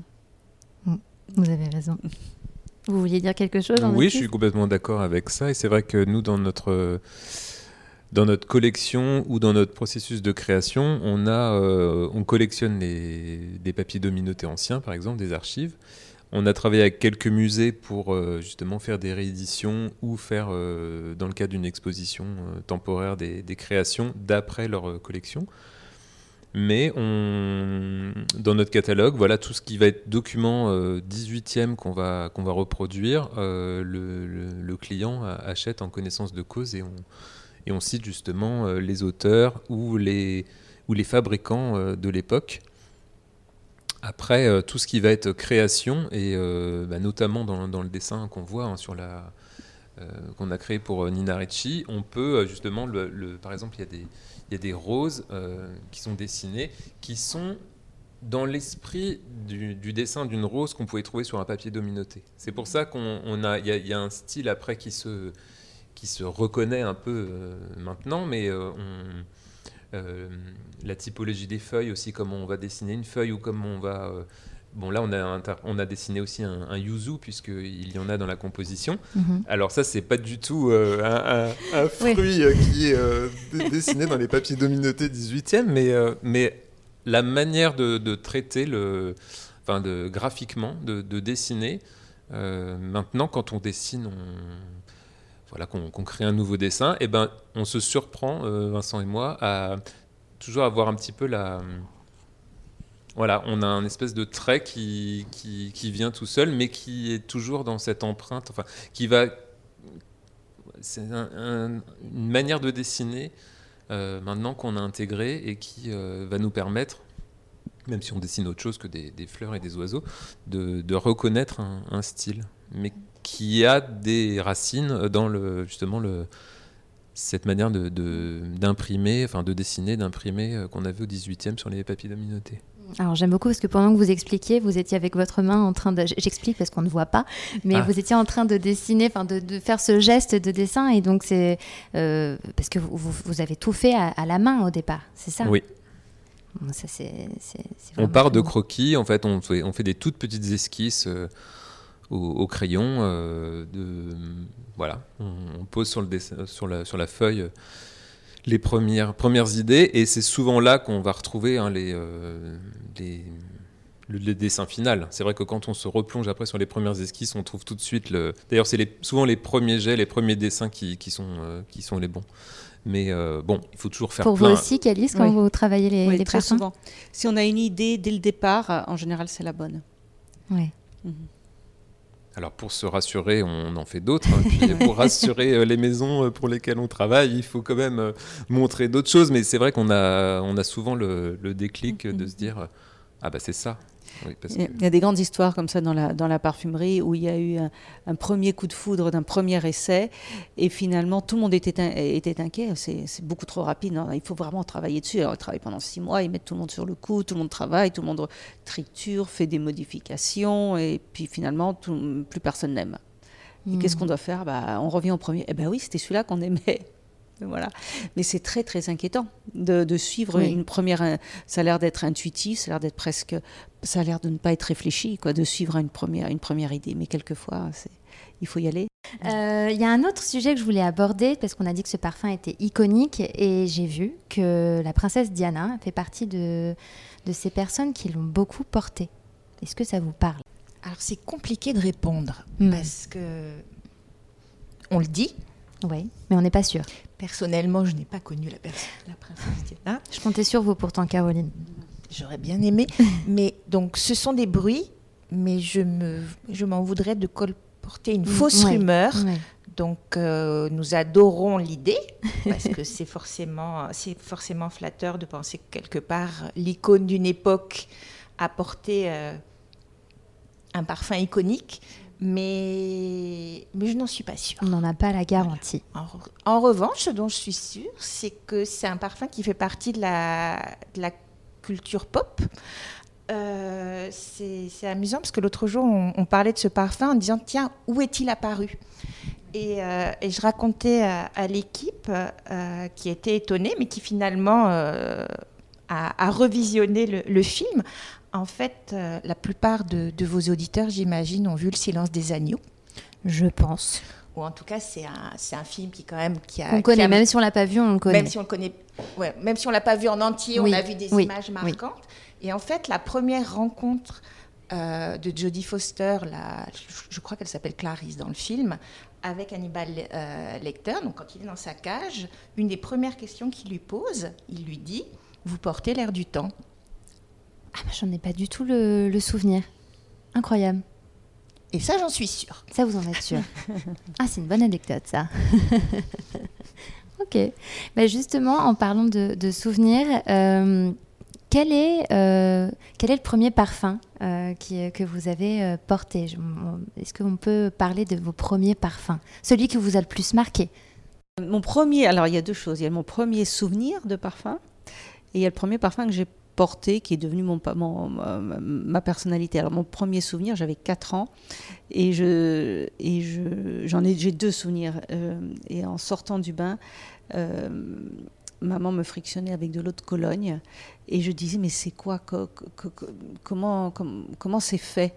Vous avez raison. Vous vouliez dire quelque chose Oui, je suis complètement d'accord avec ça. Et c'est vrai que nous, dans notre, dans notre collection ou dans notre processus de création, on, a, euh, on collectionne des papiers dominotés anciens, par exemple, des archives. On a travaillé avec quelques musées pour euh, justement faire des rééditions ou faire, euh, dans le cadre d'une exposition temporaire, des, des créations d'après leur collection mais dans notre catalogue, voilà tout ce qui va être document 18e euh, qu'on va, qu'on va reproduire, euh, le, client achète en connaissance de cause et on, et on cite justement euh, les auteurs ou les, ou les fabricants de l'époque. Après, tout ce qui va être création, et bah, notamment dans, dans, le dessin qu'on voit hein, sur la qu'on a créé pour Nina Ricci, on peut justement, le, par exemple, il y a des il y a des roses euh, qui sont dessinées, qui sont dans l'esprit du, dessin d'une rose qu'on pouvait trouver sur un papier dominoté. C'est pour ça qu'on a, il y, a un style après qui se, qui se reconnaît un peu euh, maintenant, mais euh, la typologie des feuilles aussi, comment on va dessiner une feuille ou comment on va Bon, là, on a, on a dessiné aussi un, yuzu, puisqu'il y en a dans la composition. Mhm. Alors, ça, c'est pas du tout un, fruit qui est dessiné dans les papiers dominotés 18e, mais, mais la manière de, traiter le, enfin de graphiquement, de, dessiner. Euh, maintenant, quand on dessine, on, voilà, qu'on crée un nouveau dessin, et eh ben, on se surprend, euh, Vincent et moi, à toujours avoir un petit peu la, voilà, on a un espèce de trait qui, qui, vient tout seul, mais qui est toujours dans cette empreinte, enfin, qui va, c'est une manière de dessiner euh, maintenant qu'on a intégré et qui euh, va nous permettre, même si on dessine autre chose que des, fleurs et des oiseaux, de, reconnaître un, style, mais qui a des racines dans le, justement le, cette manière d'imprimer, de, enfin de dessiner, d'imprimer euh, qu'on avait au 18e sur les papiers dominotés. Alors j'aime beaucoup parce que pendant que vous expliquiez, vous étiez avec votre main en train de... J'explique parce qu'on ne voit pas, mais ah. vous étiez en train de dessiner, enfin de, faire ce geste de dessin et donc c'est... Euh, parce que vous, vous, avez tout fait à, la main au départ, c'est ça? Oui. ça, c'est, on part de croquis, en fait on, fait, on fait des toutes petites esquisses euh, au, crayon. Euh, de, voilà, on, pose sur, le dessin, sur, la, sur la feuille les premières, premières idées, et c'est souvent là qu'on va retrouver hein, les, euh, les, le, dessin final. C'est vrai que quand on se replonge après sur les premières esquisses, on trouve tout de suite le. D'ailleurs, c'est les, souvent les premiers jets, les premiers dessins qui, qui sont, euh, qui sont les bons. Mais euh, bon, il faut toujours faire Pour vous aussi, Calice, quand vous travaillez les, oui, les très souvent. Si on a une idée dès le départ, en général, c'est la bonne. Oui. Mhm. Alors pour se rassurer, on en fait d'autres. Hein. pour rassurer euh, les maisons euh, pour lesquelles on travaille, il faut quand même euh, montrer d'autres choses. Mais c'est vrai qu'on a, on a souvent le, déclic de se dire ah bah c'est ça. Il y a des grandes histoires comme ça dans la, dans la parfumerie où il y a eu un, premier coup de foudre d'un premier essai et finalement tout le monde était, était inquiet. C'est beaucoup trop rapide. il faut vraiment travailler dessus. Alors, ils travaillent pendant six mois, ils mettent tout le monde sur le coup, tout le monde travaille, tout le monde triture, fait des modifications et puis finalement plus personne n'aime. Et qu'est-ce hmm. qu'on doit faire? Bah, On revient au premier. Eh bien oui, c'était celui-là qu'on aimait. Voilà. Mais c'est très très inquiétant de, suivre une première. Ça a l'air d'être intuitif, ça a l'air d'être presque. Ça a l'air de ne pas être réfléchi, quoi, de suivre une première, une première idée. Mais quelquefois, il faut y aller. Euh, il y a un autre sujet que je voulais aborder parce qu'on a dit que ce parfum était iconique et j'ai vu que la princesse Diana fait partie de, de ces personnes qui l'ont beaucoup porté. Est-ce que ça vous parle? Alors c'est compliqué de répondre hmm. parce que on le dit, oui, mais on n'est pas sûr. Personnellement, je n'ai pas connu la, la princesse Diana. Je comptais sur vous pourtant, Caroline. J'aurais bien aimé. mais donc, ce sont des bruits, mais je me, je m'en voudrais de colporter une fausse rumeur. Donc, euh, nous adorons l'idée parce que c'est forcément, flatteur de penser que quelque part l'icône d'une époque a porté euh, un parfum iconique mais, mais je n'en suis pas sûre. On n'en a pas la garantie. En, revanche, ce dont je suis sûre, c'est que c'est un parfum qui fait partie de la, de la culture pop. Euh, c'est amusant parce que l'autre jour, on, parlait de ce parfum en disant Tiens, où est-il apparu? Et, euh, et, je racontais à, l'équipe euh, qui était étonnée, mais qui finalement a, a, revisionné le, le, film en fait, euh, la plupart de, vos auditeurs, j'imagine, ont vu Le silence des agneaux. Je pense. Ou en tout cas, c'est un, film qui, quand même, qui a. On connaît, même si on l'a pas vu, on le connaît. Même si on le connaît, ouais, même si on l'a pas vu en entier, on a vu des images marquantes. Et en fait, la première rencontre euh, de Jodie Foster, la, je, crois qu'elle s'appelle Clarisse dans le film, avec Hannibal euh, Lecter. Donc, quand il est dans sa cage, une des premières questions qu'il lui pose, il lui dit Vous portez l'air du temps. Ah bah, j'en ai pas du tout le, souvenir. Incroyable. Et ça, j'en suis sûre. Ça, vous en êtes sûre. ah, c'est une bonne anecdote, ça. ok. Bah justement, en parlant de, souvenirs, euh, quel, est, euh, quel est le premier parfum euh, qui, que vous avez porté? Est-ce qu'on peut parler de vos premiers parfums? Celui qui vous a le plus marqué? Mon premier, alors il y a deux choses. Il y a mon premier souvenir de parfum et il y a le premier parfum que j'ai porté, qui est devenu mon, ma personnalité. Alors mon premier souvenir, j'avais 4 ans et je j'ai deux souvenirs. Euh, et en sortant du bain, euh, maman me frictionnait avec de l'eau de Cologne et je disais mais c'est quoi comment comment c'est fait?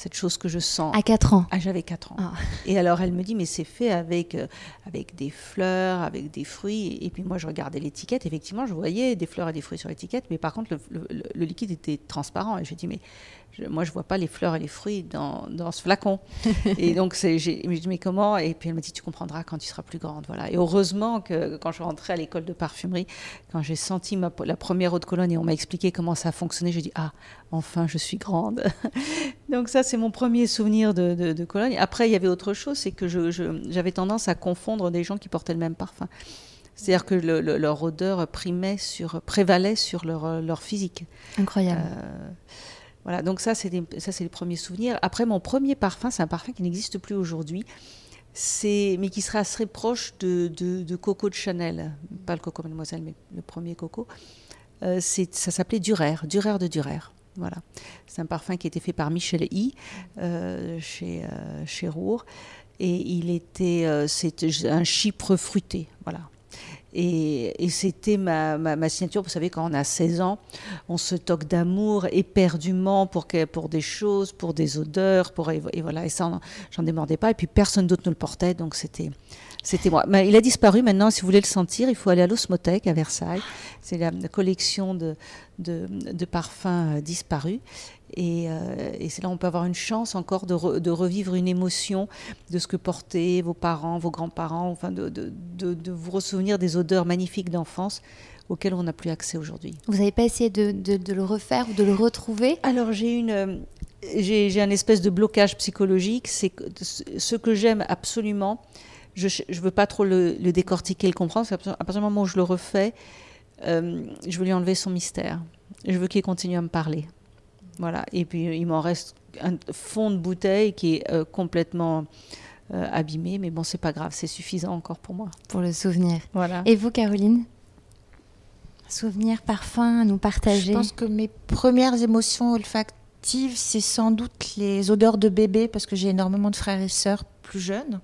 Cette chose que je sens. À 4 ans ah, J'avais 4 ans. Ah. Et alors elle me dit, mais c'est fait avec, euh, avec des fleurs, avec des fruits. Et puis moi, je regardais l'étiquette. Effectivement, je voyais des fleurs et des fruits sur l'étiquette, mais par contre, le, le liquide était transparent. Et je dis, mais moi, je vois pas les fleurs et les fruits dans, dans ce flacon. et donc, j'ai dit, mais comment? Et puis, elle m'a dit, tu comprendras quand tu seras plus grande. Voilà. Et heureusement que quand je rentrais à l'école de parfumerie, quand j'ai senti ma, la première eau de Cologne et on m'a expliqué comment ça fonctionnait, j'ai dit, ah, enfin, je suis grande. donc, ça, c'est mon premier souvenir de, de, Cologne. Après, il y avait autre chose, c'est que j'avais tendance à confondre des gens qui portaient le même parfum. C'est-à-dire que leur odeur primait sur, prévalait sur leur, leur physique. Incroyable. Euh, voilà, donc ça, c'est ça, c'est les premiers souvenirs. Après, mon premier parfum, c'est un parfum qui n'existe plus aujourd'hui, c'est mais qui sera assez proche de, de, Coco de Chanel, pas le Coco Mademoiselle, mais le premier Coco. Euh, c'est, ça s'appelait Durer, Durer de Durer. Voilà, c'est un parfum qui était fait par Michel I euh, chez euh, chez et il était, c'est un chypre fruité. Voilà, et, c'était ma, ma, signature. Vous savez, quand on a 16 ans, on se toque d'amour éperdument pour, pour des choses, pour des odeurs, pour, et, voilà. Et ça, j'en démordais pas. Et puis personne d'autre ne le portait, donc c'était c'était moi. Mais il a disparu maintenant. Si vous voulez le sentir, il faut aller à l'Osmothèque à Versailles. C'est la, collection de, de, de parfums euh, disparus. Euh, et, c'est là où on peut avoir une chance encore de, de, revivre une émotion de ce que portaient vos parents, vos grands-parents, enfin de, de, de, vous ressouvenir des odeurs magnifiques d'enfance auxquelles on n'a plus accès aujourd'hui. Vous n'avez pas essayé de, le refaire ou de le retrouver? Alors j'ai une... J'ai un espèce de blocage psychologique, c'est ce que j'aime absolument, je ne veux pas trop le, décortiquer, le comprendre, parce qu'à partir du moment où je le refais, euh, je veux lui enlever son mystère. Je veux qu'il continue à me parler. Voilà. Et puis il m'en reste un fond de bouteille qui est euh, complètement euh, abîmé, mais bon, c'est pas grave, c'est suffisant encore pour moi. Pour le souvenir. Voilà. Et vous, Caroline? Souvenir, parfum à nous partager? Je pense que mes premières émotions olfactives, c'est sans doute les odeurs de bébé, parce que j'ai énormément de frères et sœurs plus jeunes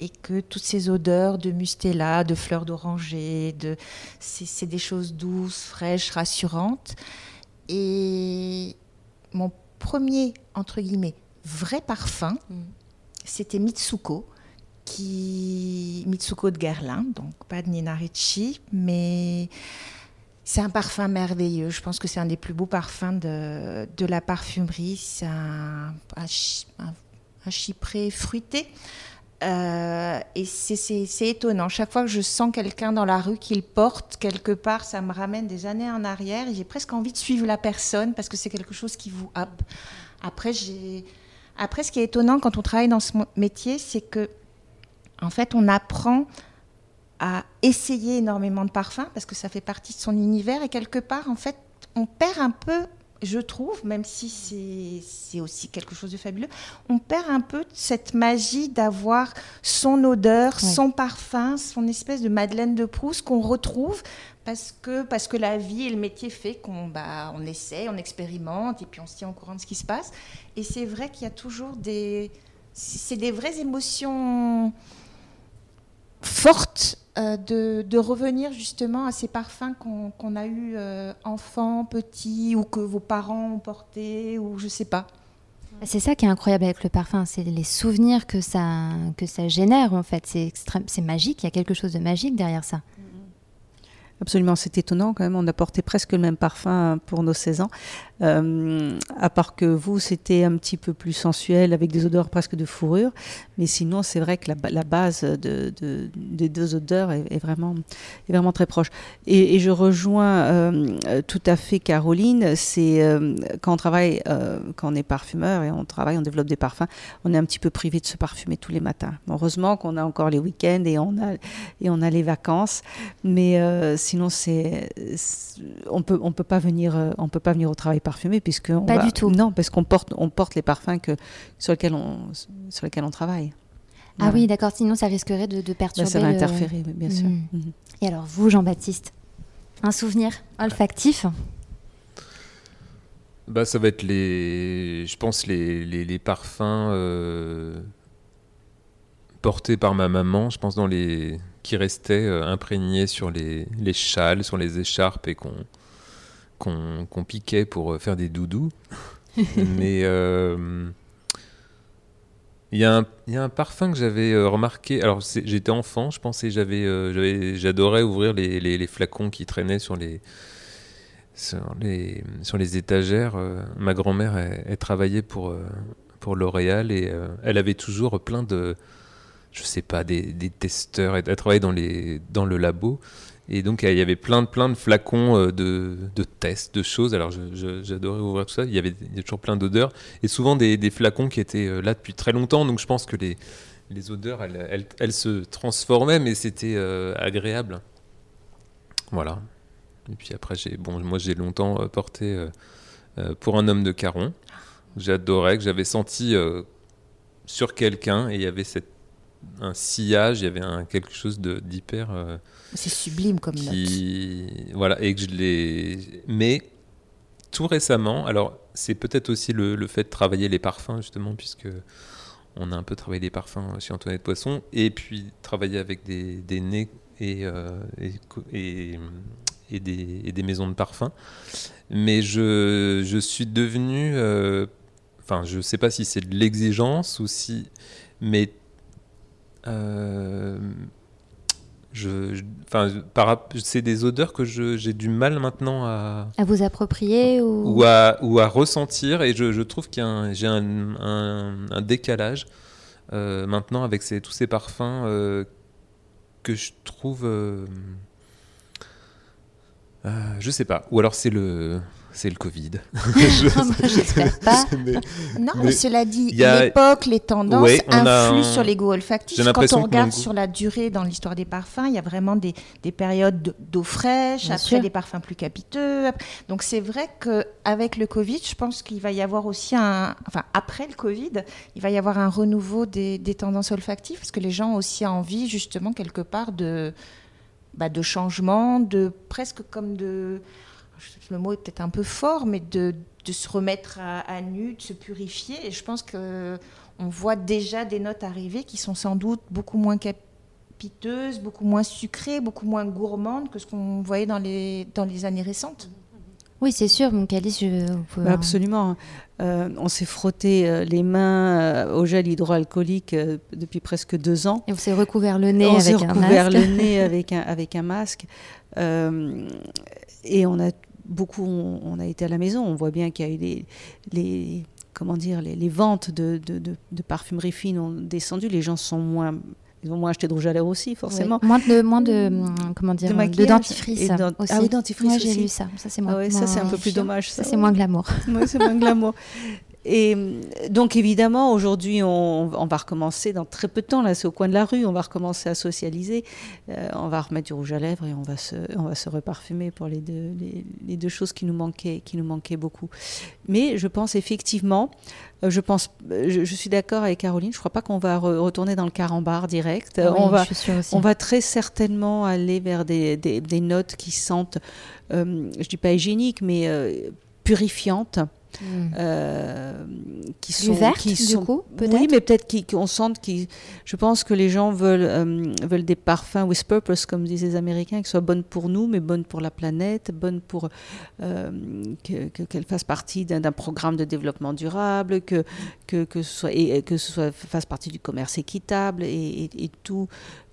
et que toutes ces odeurs de mustela, de fleurs d'oranger, de c'est des choses douces, fraîches, rassurantes. Et mon premier, entre guillemets, vrai parfum, mm. c'était Mitsuko, qui... Mitsuko de Guerlain, donc pas de Nina Ricci, mais c'est un parfum merveilleux. Je pense que c'est un des plus beaux parfums de, de la parfumerie. C'est un, un, chypré fruité. Euh, et c'est étonnant. Chaque fois que je sens quelqu'un dans la rue qui le porte, quelque part, ça me ramène des années en arrière. J'ai presque envie de suivre la personne parce que c'est quelque chose qui vous happe. Après, Après, ce qui est étonnant quand on travaille dans ce métier, c'est que, en fait, on apprend à essayer énormément de parfums parce que ça fait partie de son univers et quelque part, en fait, on perd un peu je trouve, même si c'est aussi quelque chose de fabuleux, on perd un peu cette magie d'avoir son odeur, son parfum, son espèce de Madeleine de Proust qu'on retrouve parce que, parce que la vie et le métier fait qu'on bah, on essaie, on expérimente et puis on se tient au courant de ce qui se passe. Et c'est vrai qu'il y a toujours des... C'est des vraies émotions fortes euh, de, revenir justement à ces parfums qu'on a eu euh, enfant, petit, ou que vos parents ont porté, ou je sais pas. C'est ça qui est incroyable avec le parfum, c'est les souvenirs que ça, que ça génère en fait. C'est magique, il y a quelque chose de magique derrière ça. Absolument, c'est étonnant quand même. On a porté presque le même parfum pour nos 16 ans. Euh, à part que vous, c'était un petit peu plus sensuel avec des odeurs presque de fourrure. Mais sinon, c'est vrai que la, base de, des deux odeurs est, vraiment, très proche. Et, je rejoins euh, tout à fait Caroline. C'est euh, quand on travaille, quand on est parfumeur et on travaille, on développe des parfums, on est un petit peu privé de se parfumer tous les matins. heureusement qu'on a encore les week-ends et on a, les vacances. Mais sinon, c'est, on peut, on peut pas venir, on peut pas venir au travail parfumé puisque pas du tout. Non, parce qu'on porte, on porte les parfums que sur lesquels on, sur lesquels on travaille. Ah oui, d'accord. Sinon, ça risquerait de, perturber. ça va interférer, bien sûr. Mm. Mhm. Et alors, vous, Jean-Baptiste, un souvenir olfactif bah, ça va être les, je pense les, les, parfums euh, portés par ma maman. Je pense dans les qui restaient imprégnés sur les, les, châles, sur les écharpes et qu'on qu'on piquait pour faire des doudous. Mais il y, a un, il y, a un parfum que j'avais remarqué. Alors, j'étais enfant, je pensais, j'avais, j'adorais ouvrir les, les, les, flacons qui traînaient sur les, sur les, sur les étagères. ma grand-mère, elle, travaillait pour, pour L'Oréal et euh, elle avait toujours plein de, je sais pas, des, testeurs. Elle, travaillait dans, les, dans le labo et donc il y avait plein de, plein de flacons euh, de, de tests, de choses. Alors j'adorais ouvrir tout ça. Il y avait toujours plein d'odeurs et souvent des, des, flacons qui étaient euh, là depuis très longtemps. Donc je pense que les, les odeurs, elles, elles, se transformaient, mais c'était agréable. Voilà. Et puis après, bon, moi j'ai longtemps porté pour un homme de Caron j'adorais, que j'avais senti euh, sur quelqu'un et il y avait cette, un sillage, il y avait un, quelque chose d'hyper. Euh, c'est sublime comme qui, Voilà, et que je l'ai. Mais tout récemment, alors c'est peut-être aussi le, le, fait de travailler les parfums justement, puisque on a un peu travaillé les parfums chez Antoinette Poisson, et puis travailler avec des, des nez et, euh, et, et, des, et, des, maisons de parfums. Mais je, je suis devenu Enfin, je ne sais pas si c'est de l'exigence ou si. Mais. Euh, je, c'est des odeurs que j'ai du mal maintenant à. À vous approprier ou, ou, à, ou à ressentir. Et je, je trouve qu'il j'ai un, un, décalage euh, maintenant avec ces, tous ces parfums euh, que je trouve. Euh, je sais pas. Ou alors c'est le c'est le Covid. Pas. non, mais, cela dit, l'époque, les tendances influent sur les goûts olfactifs. Quand on regarde sur la durée dans l'histoire des parfums, il y a vraiment des, des périodes d'eau fraîche, après des parfums plus capiteux. Donc c'est vrai qu'avec le Covid, je pense qu'il va y avoir aussi un... Enfin, après le Covid, il va y avoir un renouveau des, des tendances olfactives, parce que les gens ont aussi envie, justement, quelque part, de, bah, de changement, de presque comme de le mot est peut-être un peu fort, mais de, de se remettre à, nu, de se purifier. Et je pense que on voit déjà des notes arriver qui sont sans doute beaucoup moins capiteuses, beaucoup moins sucrées, beaucoup moins gourmandes que ce qu'on voyait dans les, dans les années récentes. Oui, c'est sûr, mon calice, je... Bah, absolument. Euh, on s'est frotté euh, les mains euh, au gel hydroalcoolique depuis presque deux ans. Et on s'est recouvert le nez avec un masque. recouvert le nez avec un, avec un masque. et on a beaucoup, on, a été à la maison, on voit bien qu'il y a eu les, comment dire, les, ventes de, de, de, parfumerie fine ont descendu, les gens sont moins ils ont moins acheté de rouge à lèvres aussi, forcément. Moins de, moins de, comment dire, de, dentifrice. aussi. Ah oui, dentifrice Moi, j'ai lu ça. Ça, c'est moins. Ah ça, c'est un peu plus dommage. Ça, c'est moins glamour. Oui, c'est moins glamour. Et donc évidemment, aujourd'hui, on, va recommencer dans très peu de temps. Là, c'est au coin de la rue. On va recommencer à socialiser. Euh, on va remettre du rouge à lèvres et on va se, on va se reparfumer pour les deux, les, deux choses qui nous manquaient, qui nous manquaient beaucoup. Mais je pense effectivement, euh, je pense, je, suis d'accord avec Caroline. Je ne crois pas qu'on va retourner dans le carambar direct. on va, on va très certainement aller vers des, des, notes qui sentent, euh, je dis pas hygiéniques, mais purifiantes. Hmm. Euh, qui sont qui sont du coup, oui mais peut-être qu'on sente qui je pense que les gens veulent euh, veulent des parfums with purpose comme disent les Américains qui soient bonnes pour nous mais bonnes pour la planète bonnes pour euh, qu'elles fassent partie d'un programme de développement durable que que, que ce soit et, que ce soit fasse partie du commerce équitable et, et tout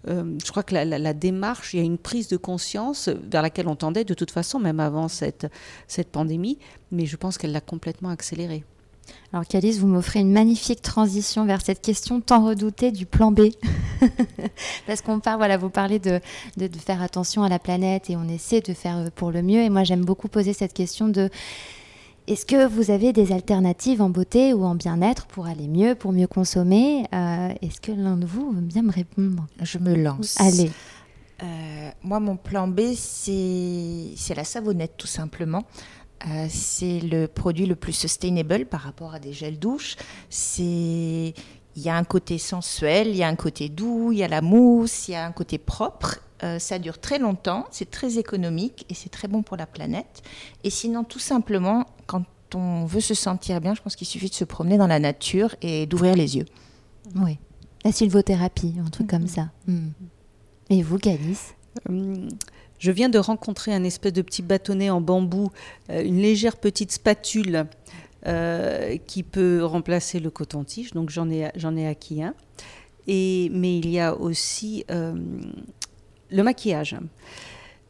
euh, je crois que la, démarche, il y a une prise de conscience vers laquelle on tendait de toute façon, même avant cette, cette pandémie, mais je pense qu'elle l'a complètement accélérée. Alors Calice, vous m'offrez une magnifique transition vers cette question tant redoutée du plan B. Parce qu'on parle, voilà, vous parlez de, de, faire attention à la planète et on essaie de faire pour le mieux. Et moi j'aime beaucoup poser cette question de est-ce que vous avez des alternatives en beauté ou en bien-être pour aller mieux, pour mieux consommer euh, Est-ce que l'un de vous veut bien me répondre? Je me lance. Allez. Euh, moi, mon plan B, c'est la savonnette, tout simplement. Euh, c'est le produit le plus sustainable par rapport à des gels douches. C'est il y a un côté sensuel, il y a un côté doux, il y a la mousse, il y a un côté propre euh, ça dure très longtemps, c'est très économique et c'est très bon pour la planète. Et sinon, tout simplement, quand on veut se sentir bien, je pense qu'il suffit de se promener dans la nature et d'ouvrir les yeux. Oui, la sylvothérapie, un truc comme ça. Hmm. Et vous, Calice Je viens de rencontrer un espèce de petit bâtonnet en bambou, une légère petite spatule qui peut remplacer le coton-tige. Donc j'en ai, j'en ai acquis un. Et, mais il y a aussi le maquillage.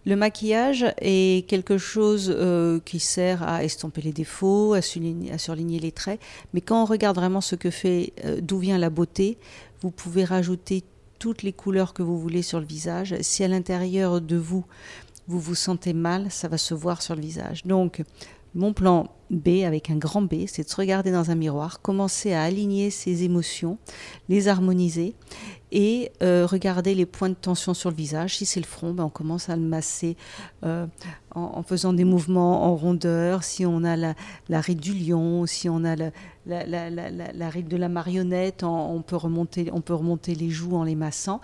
Le maquillage est quelque chose euh, qui sert à estomper les défauts, à surligner, les traits. Mais quand on regarde vraiment ce que fait, euh, d'où vient la beauté, vous pouvez rajouter toutes les couleurs que vous voulez sur le visage. Si à l'intérieur de vous, vous vous sentez mal, ça va se voir sur le visage. Donc, mon plan B avec un grand B, c'est de se regarder dans un miroir, commencer à aligner ses émotions, les harmoniser et euh, regarder les points de tension sur le visage. Si c'est le front, ben on commence à le masser euh, en, faisant des mouvements en rondeur. Si on a la, ride du lion, si on a la, ride de la marionnette, on, peut remonter, on peut remonter les joues en les massant.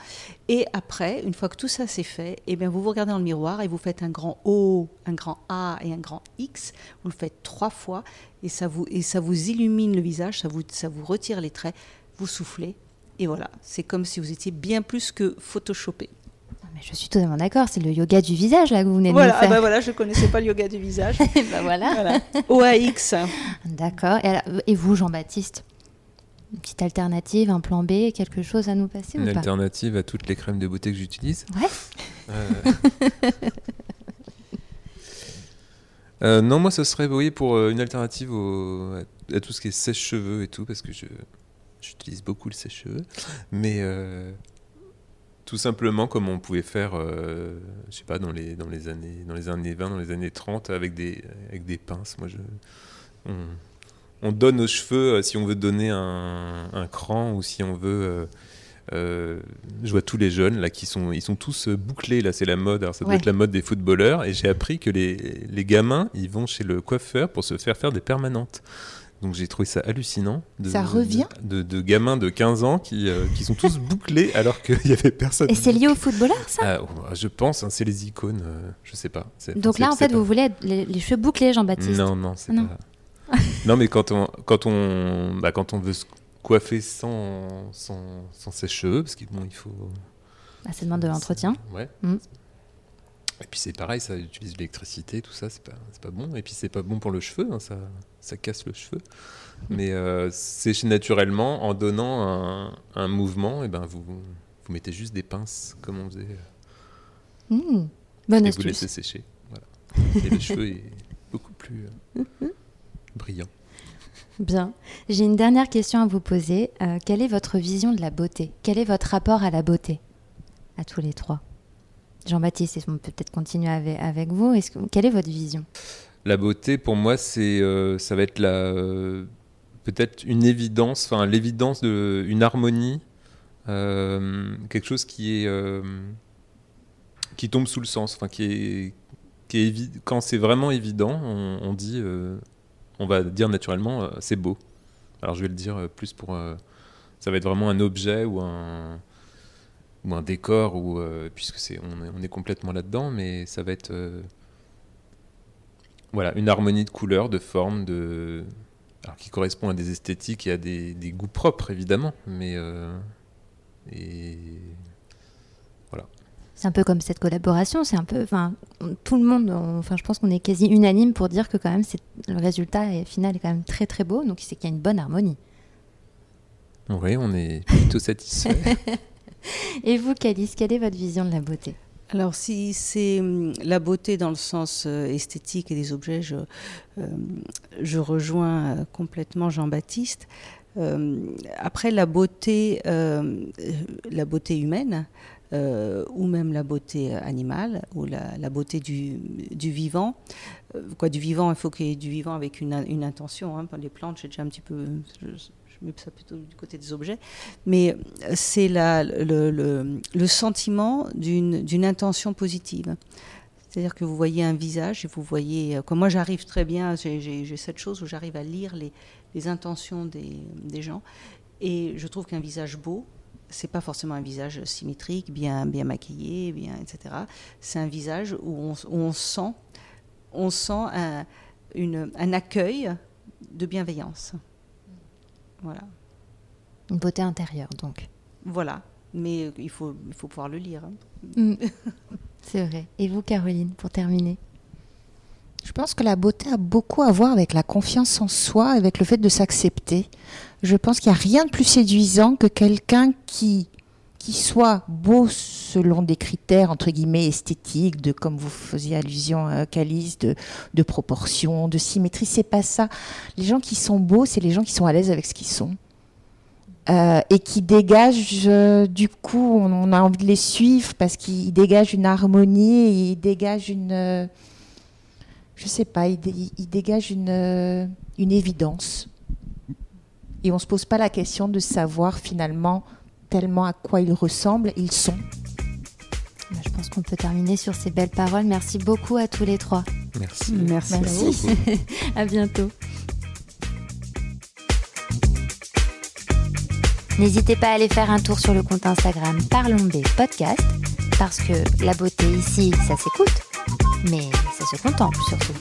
Et après, une fois que tout ça c'est fait, eh bien vous vous regardez dans le miroir et vous faites un grand O, un grand A et un grand X. Vous le faites trois fois et ça vous, et ça vous illumine le visage, ça vous, ça vous retire les traits, vous soufflez et voilà, c'est comme si vous étiez bien plus que photoshopé. Ah, mais je suis totalement d'accord, c'est le yoga du visage là que vous venez de voilà, nous faire. Ah bah voilà, je connaissais pas le yoga du visage. bah voilà. voilà. OAX. D'accord. Et, et, vous, Jean-Baptiste une petite alternative, un plan B, quelque chose à nous passer Une ou pas? alternative à toutes les crèmes de beauté que j'utilise Ouais. Euh... Euh, non, moi, ce serait oui, pour euh, une alternative au, à, tout ce qui est sèche-cheveux et tout, parce que je, j'utilise beaucoup le sèche-cheveux. Mais euh, tout simplement comme on pouvait faire, je sais pas, dans les, dans, les années, dans les années 20, dans les années 30, avec des, avec des pinces. Moi, je, on, on donne aux cheveux si on veut donner un, un cran ou si on veut euh, je vois tous les jeunes là qui sont, ils sont tous euh, bouclés là, c'est la mode. Alors ça doit être la mode des footballeurs. Et j'ai appris que les, les, gamins, ils vont chez le coiffeur pour se faire faire des permanentes. Donc j'ai trouvé ça hallucinant. De, ça revient de, de, gamins de 15 ans qui, euh, qui sont tous bouclés alors qu'il n'y avait personne. Et c'est lié aux footballeurs ça? Ah, oh, Je pense, hein, c'est les icônes, je sais pas. Donc là en fait vous voulez les, les, cheveux bouclés Jean-Baptiste Non, non, c'est pas... non mais quand on, quand on, bah, quand on veut coiffer sans, sans, sans sèche-cheveux, parce qu'il bon, il faut. Ah, ça demande de l'entretien. Ouais. Mm. Et puis c'est pareil, ça utilise l'électricité, tout ça, c'est pas, pas bon. Et puis c'est pas bon pour le cheveu, hein, ça, ça casse le cheveu. Mais euh, c'est naturellement, en donnant un, un mouvement, et eh ben vous, vous mettez juste des pinces, comme on faisait. Mmh. Bonne et astuce. vous laissez sécher. Voilà. Et le cheveu est beaucoup plus euh, brillant. Bien. J'ai une dernière question à vous poser. Euh, quelle est votre vision de la beauté? Quel est votre rapport à la beauté? À tous les trois. Jean-Baptiste, on peut peut-être continuer avec, vous? Quelle est votre vision? La beauté, pour moi, c'est, euh, ça va être la, euh, peut-être une évidence, enfin l'évidence d'une harmonie, quelque chose qui est qui tombe sous le sens, enfin qui est, qui est quand c'est vraiment évident, on, dit on va dire naturellement euh, c'est beau. Alors je vais le dire euh, plus pour. Euh, ça va être vraiment un objet ou un, ou un décor, ou, puisque c'est, on, est, complètement là-dedans, mais ça va être. voilà, une harmonie de couleurs, de formes, de. qui correspond à des esthétiques et à des, des goûts propres, évidemment, mais. et c'est un peu comme cette collaboration, c'est un peu, enfin, tout le monde, enfin, je pense qu'on est quasi unanime pour dire que quand même, c'est, le résultat final est quand même très très beau, donc c'est qu'il y a une bonne harmonie. Oui, on est plutôt satisfait. Et vous, Calice, quelle est votre vision de la beauté alors si c'est hum, la beauté dans le sens euh, esthétique et des objets, je, euh, rejoins euh, complètement Jean-Baptiste. après la beauté, la beauté humaine, ou même la beauté animale, ou la, beauté du, vivant. Quoi, du vivant, il faut qu'il y ait du vivant avec une, intention. Hein. Les plantes, j'ai déjà un petit peu. Je, mets ça plutôt du côté des objets. Mais c'est le, sentiment d'une intention positive. C'est-à-dire que vous voyez un visage et vous voyez. Euh, comme moi, j'arrive très bien, j'ai cette chose où j'arrive à lire les, intentions des, gens. Et je trouve qu'un visage beau, c'est pas forcément un visage symétrique, bien, maquillé, bien, etc. C'est un visage où on, sent, on sent un accueil de bienveillance. Voilà. Une beauté intérieure, donc. Voilà. Mais il faut, il faut pouvoir le lire. Hein. Mm. C'est vrai. Et vous, Caroline, pour terminer? Je pense que la beauté a beaucoup à voir avec la confiance en soi, avec le fait de s'accepter. Je pense qu'il n'y a rien de plus séduisant que quelqu'un qui qui soit beau selon des critères entre guillemets esthétiques, de comme vous faisiez allusion à Calice, de, de proportion, de symétrie, c'est pas ça. Les gens qui sont beaux, c'est les gens qui sont à l'aise avec ce qu'ils sont. Euh, et qui dégagent, euh, du coup, on, a envie de les suivre parce qu'ils dégagent une harmonie, ils dégagent une, euh, je sais pas, ils, dégagent une, une évidence. Et on se pose pas la question de savoir finalement tellement à quoi ils ressemblent, ils sont. Bah, je pense qu'on peut terminer sur ces belles paroles. Merci beaucoup à tous les trois. Merci. Merci. Merci. à bientôt. N'hésitez pas à aller faire un tour sur le compte Instagram Parlons B Podcast, parce que la beauté ici, ça s'écoute, mais ça se contemple surtout.